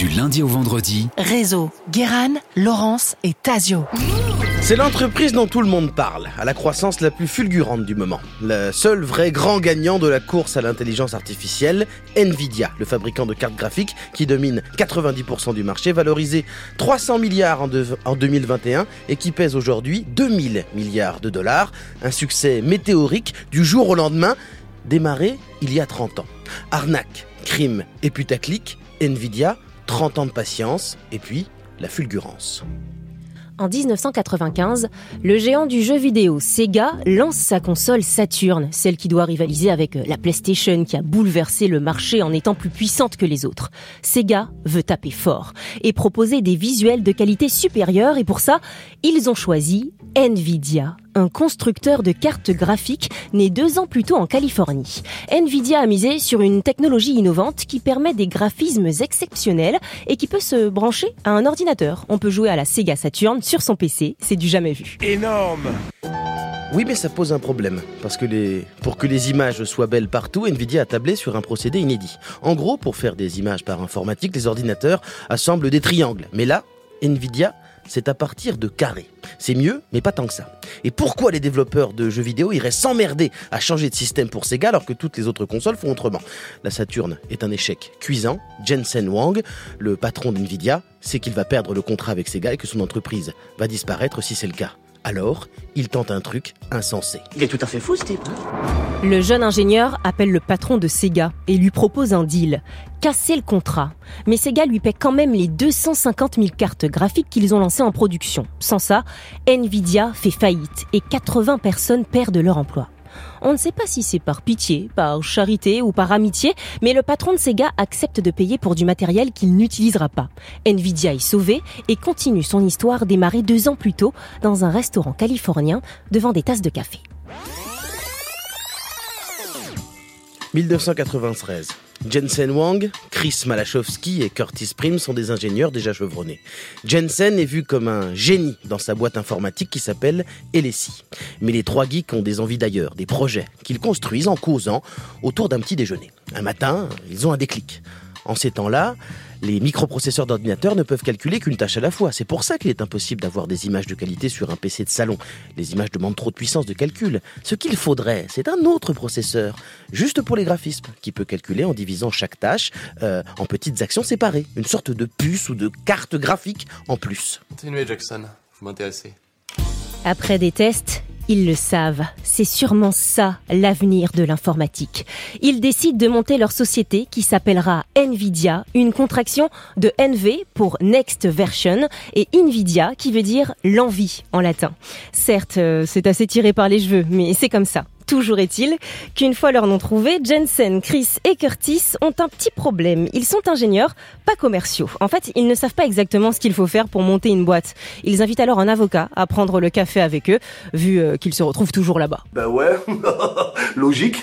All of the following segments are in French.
Du lundi au vendredi. Réseau, Guéran, Laurence et Tazio. C'est l'entreprise dont tout le monde parle, à la croissance la plus fulgurante du moment. Le seul vrai grand gagnant de la course à l'intelligence artificielle, Nvidia, le fabricant de cartes graphiques qui domine 90% du marché, valorisé 300 milliards en, en 2021 et qui pèse aujourd'hui 2000 milliards de dollars. Un succès météorique du jour au lendemain, démarré il y a 30 ans. Arnaque, crime et putaclic, Nvidia, 30 ans de patience et puis la fulgurance. En 1995, le géant du jeu vidéo Sega lance sa console Saturn, celle qui doit rivaliser avec euh, la PlayStation qui a bouleversé le marché en étant plus puissante que les autres. Sega veut taper fort et proposer des visuels de qualité supérieure et pour ça, ils ont choisi Nvidia, un constructeur de cartes graphiques né deux ans plus tôt en Californie. Nvidia a misé sur une technologie innovante qui permet des graphismes exceptionnels et qui peut se brancher à un ordinateur. On peut jouer à la Sega Saturn sur son PC, c'est du jamais vu. Énorme oui, mais ça pose un problème, parce que les... pour que les images soient belles partout, Nvidia a tablé sur un procédé inédit. En gros, pour faire des images par informatique, les ordinateurs assemblent des triangles. Mais là, Nvidia c'est à partir de carrés. C'est mieux, mais pas tant que ça. Et pourquoi les développeurs de jeux vidéo iraient s'emmerder à changer de système pour Sega alors que toutes les autres consoles font autrement? La Saturn est un échec cuisant. Jensen Wang, le patron d'NVIDIA, sait qu'il va perdre le contrat avec Sega et que son entreprise va disparaître si c'est le cas. Alors, il tente un truc insensé. Il est tout à fait fou, ce type. Le jeune ingénieur appelle le patron de Sega et lui propose un deal. Casser le contrat. Mais Sega lui paie quand même les 250 000 cartes graphiques qu'ils ont lancées en production. Sans ça, Nvidia fait faillite et 80 personnes perdent leur emploi. On ne sait pas si c'est par pitié, par charité ou par amitié, mais le patron de Sega accepte de payer pour du matériel qu'il n'utilisera pas. Nvidia est sauvé et continue son histoire démarrée deux ans plus tôt dans un restaurant californien devant des tasses de café. 1993. Jensen Wang, Chris Malachowski et Curtis Prim sont des ingénieurs déjà chevronnés. Jensen est vu comme un génie dans sa boîte informatique qui s'appelle LSI. Mais les trois geeks ont des envies d'ailleurs, des projets qu'ils construisent en causant autour d'un petit déjeuner. Un matin, ils ont un déclic. En ces temps-là, les microprocesseurs d'ordinateur ne peuvent calculer qu'une tâche à la fois. C'est pour ça qu'il est impossible d'avoir des images de qualité sur un PC de salon. Les images demandent trop de puissance de calcul. Ce qu'il faudrait, c'est un autre processeur, juste pour les graphismes, qui peut calculer en divisant chaque tâche euh, en petites actions séparées. Une sorte de puce ou de carte graphique en plus. Continuez Jackson, vous m'intéressez. Après des tests, ils le savent, c'est sûrement ça l'avenir de l'informatique. Ils décident de monter leur société qui s'appellera Nvidia, une contraction de NV pour Next Version et Nvidia qui veut dire l'envie en latin. Certes, euh, c'est assez tiré par les cheveux, mais c'est comme ça. Toujours est-il qu'une fois leur nom trouvé, Jensen, Chris et Curtis ont un petit problème. Ils sont ingénieurs, pas commerciaux. En fait, ils ne savent pas exactement ce qu'il faut faire pour monter une boîte. Ils invitent alors un avocat à prendre le café avec eux, vu euh, qu'ils se retrouvent toujours là-bas. Bah ouais, logique.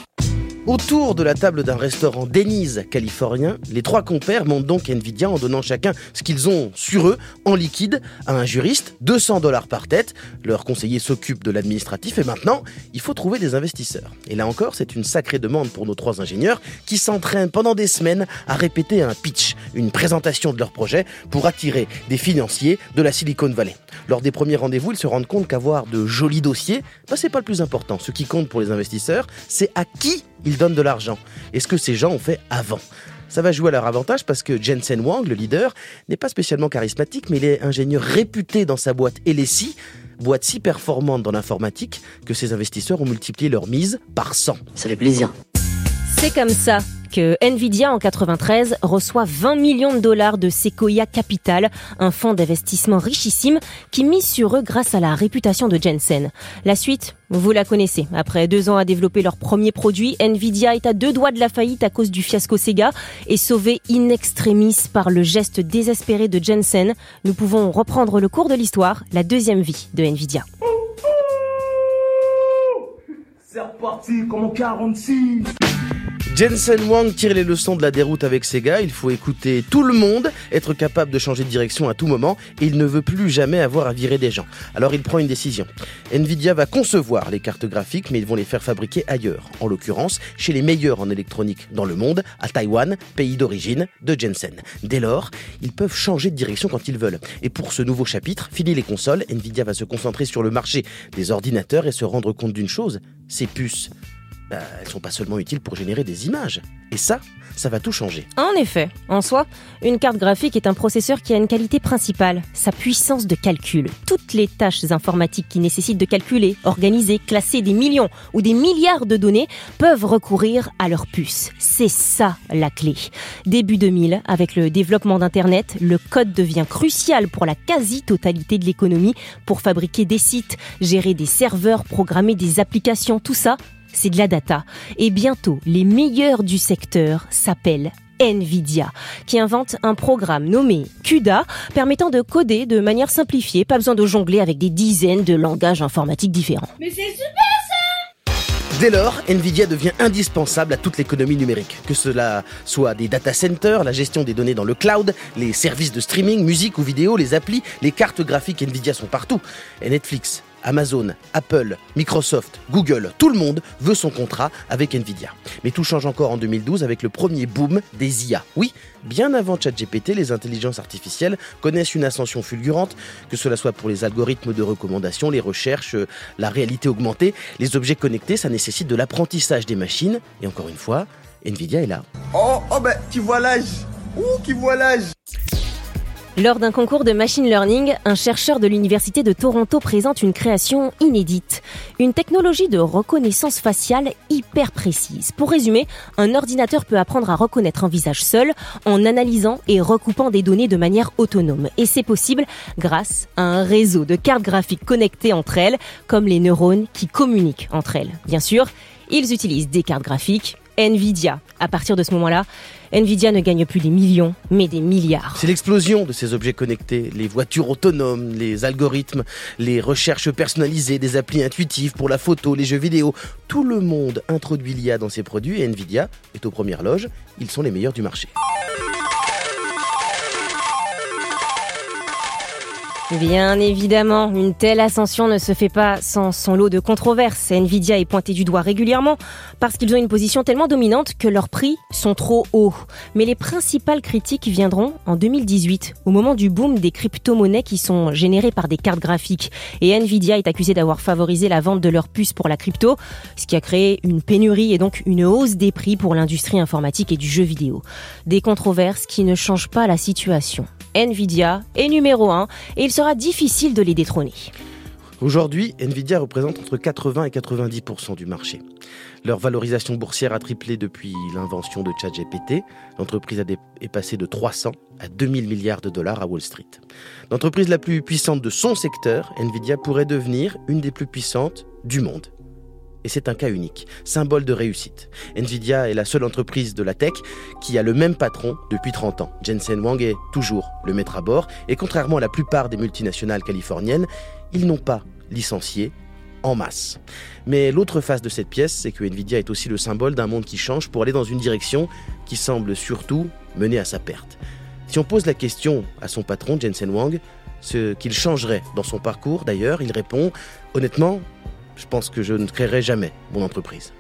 Autour de la table d'un restaurant Denise californien, les trois compères montent donc Nvidia en donnant chacun ce qu'ils ont sur eux en liquide à un juriste, 200 dollars par tête. Leur conseiller s'occupe de l'administratif et maintenant, il faut trouver des investisseurs. Et là encore, c'est une sacrée demande pour nos trois ingénieurs qui s'entraînent pendant des semaines à répéter un pitch, une présentation de leur projet pour attirer des financiers de la Silicon Valley. Lors des premiers rendez-vous, ils se rendent compte qu'avoir de jolis dossiers, bah, c'est pas le plus important. Ce qui compte pour les investisseurs, c'est à qui ils donnent de l'argent. Et ce que ces gens ont fait avant. Ça va jouer à leur avantage parce que Jensen Wang, le leader, n'est pas spécialement charismatique, mais il est ingénieur réputé dans sa boîte LSI, boîte si performante dans l'informatique que ses investisseurs ont multiplié leur mise par 100. Ça fait plaisir. C'est comme ça Nvidia en 93 reçoit 20 millions de dollars de Sequoia Capital, un fonds d'investissement richissime qui mise sur eux grâce à la réputation de Jensen. La suite, vous la connaissez. Après deux ans à développer leur premier produit, Nvidia est à deux doigts de la faillite à cause du fiasco Sega et sauvé in extremis par le geste désespéré de Jensen. Nous pouvons reprendre le cours de l'histoire, la deuxième vie de Nvidia. C'est reparti comme en 46 Jensen Wang tire les leçons de la déroute avec Sega. Il faut écouter tout le monde, être capable de changer de direction à tout moment et il ne veut plus jamais avoir à virer des gens. Alors il prend une décision. Nvidia va concevoir les cartes graphiques mais ils vont les faire fabriquer ailleurs. En l'occurrence, chez les meilleurs en électronique dans le monde, à Taïwan, pays d'origine de Jensen. Dès lors, ils peuvent changer de direction quand ils veulent. Et pour ce nouveau chapitre, fini les consoles, Nvidia va se concentrer sur le marché des ordinateurs et se rendre compte d'une chose, ces puces bah, elles sont pas seulement utiles pour générer des images. Et ça, ça va tout changer. En effet, en soi, une carte graphique est un processeur qui a une qualité principale, sa puissance de calcul. Toutes les tâches informatiques qui nécessitent de calculer, organiser, classer des millions ou des milliards de données peuvent recourir à leur puce. C'est ça la clé. Début 2000, avec le développement d'Internet, le code devient crucial pour la quasi-totalité de l'économie pour fabriquer des sites, gérer des serveurs, programmer des applications, tout ça c'est de la data. Et bientôt, les meilleurs du secteur s'appellent Nvidia, qui invente un programme nommé CUDA, permettant de coder de manière simplifiée, pas besoin de jongler avec des dizaines de langages informatiques différents. Mais c'est super ça Dès lors, Nvidia devient indispensable à toute l'économie numérique, que cela soit des data centers, la gestion des données dans le cloud, les services de streaming, musique ou vidéo, les applis, les cartes graphiques Nvidia sont partout. Et Netflix, Amazon, Apple, Microsoft, Google, tout le monde veut son contrat avec Nvidia. Mais tout change encore en 2012 avec le premier boom des IA. Oui, bien avant ChatGPT, les intelligences artificielles connaissent une ascension fulgurante, que cela soit pour les algorithmes de recommandation, les recherches, euh, la réalité augmentée, les objets connectés, ça nécessite de l'apprentissage des machines. Et encore une fois, Nvidia est là. Oh, oh ben, qui voit l'âge Ouh, qui voit l'âge lors d'un concours de machine learning, un chercheur de l'Université de Toronto présente une création inédite, une technologie de reconnaissance faciale hyper précise. Pour résumer, un ordinateur peut apprendre à reconnaître un visage seul en analysant et recoupant des données de manière autonome. Et c'est possible grâce à un réseau de cartes graphiques connectées entre elles, comme les neurones qui communiquent entre elles. Bien sûr, ils utilisent des cartes graphiques Nvidia. À partir de ce moment-là, Nvidia ne gagne plus des millions, mais des milliards. C'est l'explosion de ces objets connectés, les voitures autonomes, les algorithmes, les recherches personnalisées, des applis intuitives pour la photo, les jeux vidéo. Tout le monde introduit l'IA dans ses produits et Nvidia est aux premières loges. Ils sont les meilleurs du marché. Bien évidemment, une telle ascension ne se fait pas sans son lot de controverses. Nvidia est pointé du doigt régulièrement parce qu'ils ont une position tellement dominante que leurs prix sont trop hauts. Mais les principales critiques viendront en 2018, au moment du boom des crypto-monnaies qui sont générées par des cartes graphiques. Et Nvidia est accusé d'avoir favorisé la vente de leurs puces pour la crypto, ce qui a créé une pénurie et donc une hausse des prix pour l'industrie informatique et du jeu vidéo. Des controverses qui ne changent pas la situation. Nvidia est numéro 1 et sera difficile de les détrôner. Aujourd'hui, Nvidia représente entre 80 et 90% du marché. Leur valorisation boursière a triplé depuis l'invention de ChatGPT. L'entreprise est passée de 300 à 2000 milliards de dollars à Wall Street. L'entreprise la plus puissante de son secteur, Nvidia pourrait devenir une des plus puissantes du monde. Et c'est un cas unique, symbole de réussite. Nvidia est la seule entreprise de la tech qui a le même patron depuis 30 ans. Jensen Wang est toujours le maître à bord, et contrairement à la plupart des multinationales californiennes, ils n'ont pas licencié en masse. Mais l'autre face de cette pièce, c'est que Nvidia est aussi le symbole d'un monde qui change pour aller dans une direction qui semble surtout mener à sa perte. Si on pose la question à son patron, Jensen Wang, ce qu'il changerait dans son parcours, d'ailleurs, il répond Honnêtement, je pense que je ne créerai jamais mon entreprise.